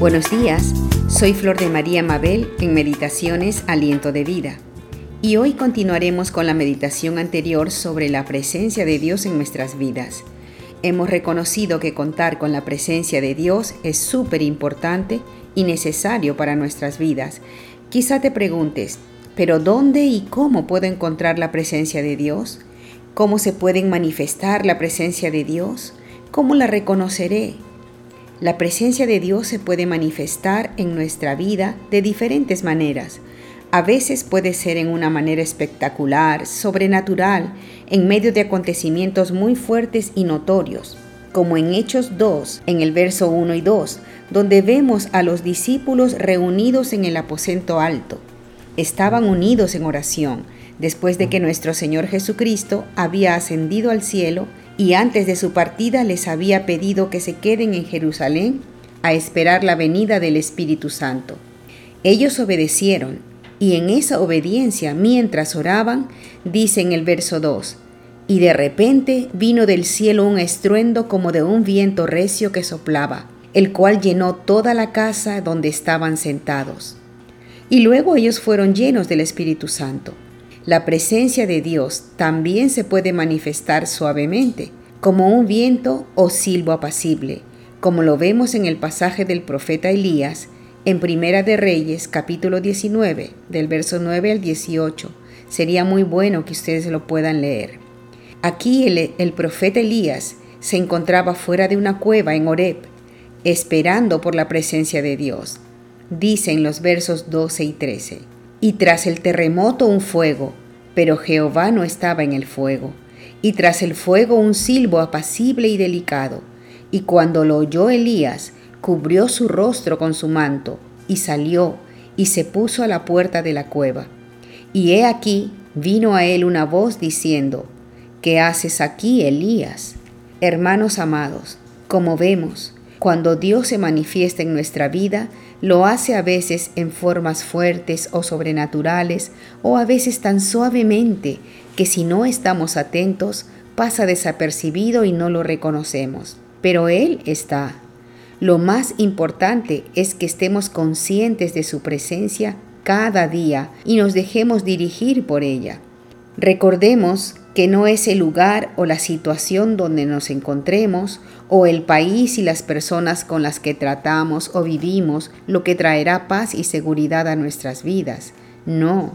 Buenos días, soy Flor de María Mabel en Meditaciones Aliento de Vida. Y hoy continuaremos con la meditación anterior sobre la presencia de Dios en nuestras vidas. Hemos reconocido que contar con la presencia de Dios es súper importante y necesario para nuestras vidas. Quizá te preguntes, ¿pero dónde y cómo puedo encontrar la presencia de Dios? ¿Cómo se pueden manifestar la presencia de Dios? ¿Cómo la reconoceré? La presencia de Dios se puede manifestar en nuestra vida de diferentes maneras. A veces puede ser en una manera espectacular, sobrenatural, en medio de acontecimientos muy fuertes y notorios, como en Hechos 2, en el verso 1 y 2, donde vemos a los discípulos reunidos en el aposento alto. Estaban unidos en oración, después de que nuestro Señor Jesucristo había ascendido al cielo y antes de su partida les había pedido que se queden en Jerusalén a esperar la venida del Espíritu Santo. Ellos obedecieron, y en esa obediencia, mientras oraban, dice en el verso 2, y de repente vino del cielo un estruendo como de un viento recio que soplaba, el cual llenó toda la casa donde estaban sentados. Y luego ellos fueron llenos del Espíritu Santo la presencia de Dios también se puede manifestar suavemente, como un viento o silbo apacible, como lo vemos en el pasaje del profeta Elías en Primera de Reyes capítulo 19, del verso 9 al 18. Sería muy bueno que ustedes lo puedan leer. Aquí el, profeta Elías se encontraba fuera de una cueva en Horeb, esperando por la presencia de Dios. Dice en los versos 12 y 13 y tras el terremoto un fuego, pero Jehová no estaba en el fuego, y tras el fuego un silbo apacible y delicado, y cuando lo oyó Elías, cubrió su rostro con su manto, y salió, y se puso a la puerta de la cueva. Y he aquí, vino a él una voz diciendo, ¿Qué haces aquí, Elías? Hermanos amados, como vemos, cuando Dios se manifiesta en nuestra vida, lo hace a veces en formas fuertes o sobrenaturales o a veces tan suavemente que si no estamos atentos pasa desapercibido y no lo reconocemos. Pero Él está. Lo más importante es que estemos conscientes de su presencia cada día y nos dejemos dirigir por ella. Recordemos que no es el lugar o la situación donde nos encontremos o el país y las personas con las que tratamos o vivimos lo que traerá paz y seguridad a nuestras vidas. No,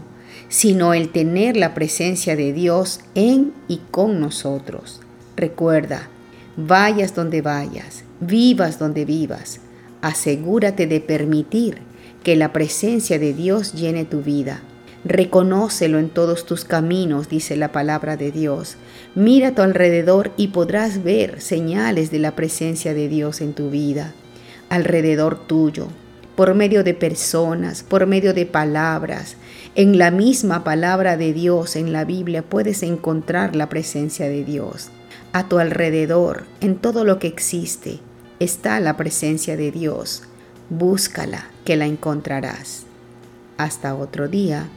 sino el tener la presencia de Dios en y con nosotros. Recuerda, vayas donde vayas, vivas donde vivas, asegúrate de permitir que la presencia de Dios llene tu vida Reconócelo en todos tus caminos, dice la palabra de Dios. Mira a tu alrededor y podrás ver señales de la presencia de Dios en tu vida, alrededor tuyo, por medio de personas, por medio de palabras. En la misma palabra de Dios en la Biblia puedes encontrar la presencia de Dios. A tu alrededor, en todo lo que existe, está la presencia de Dios. Búscala, que la encontrarás. Hasta otro día.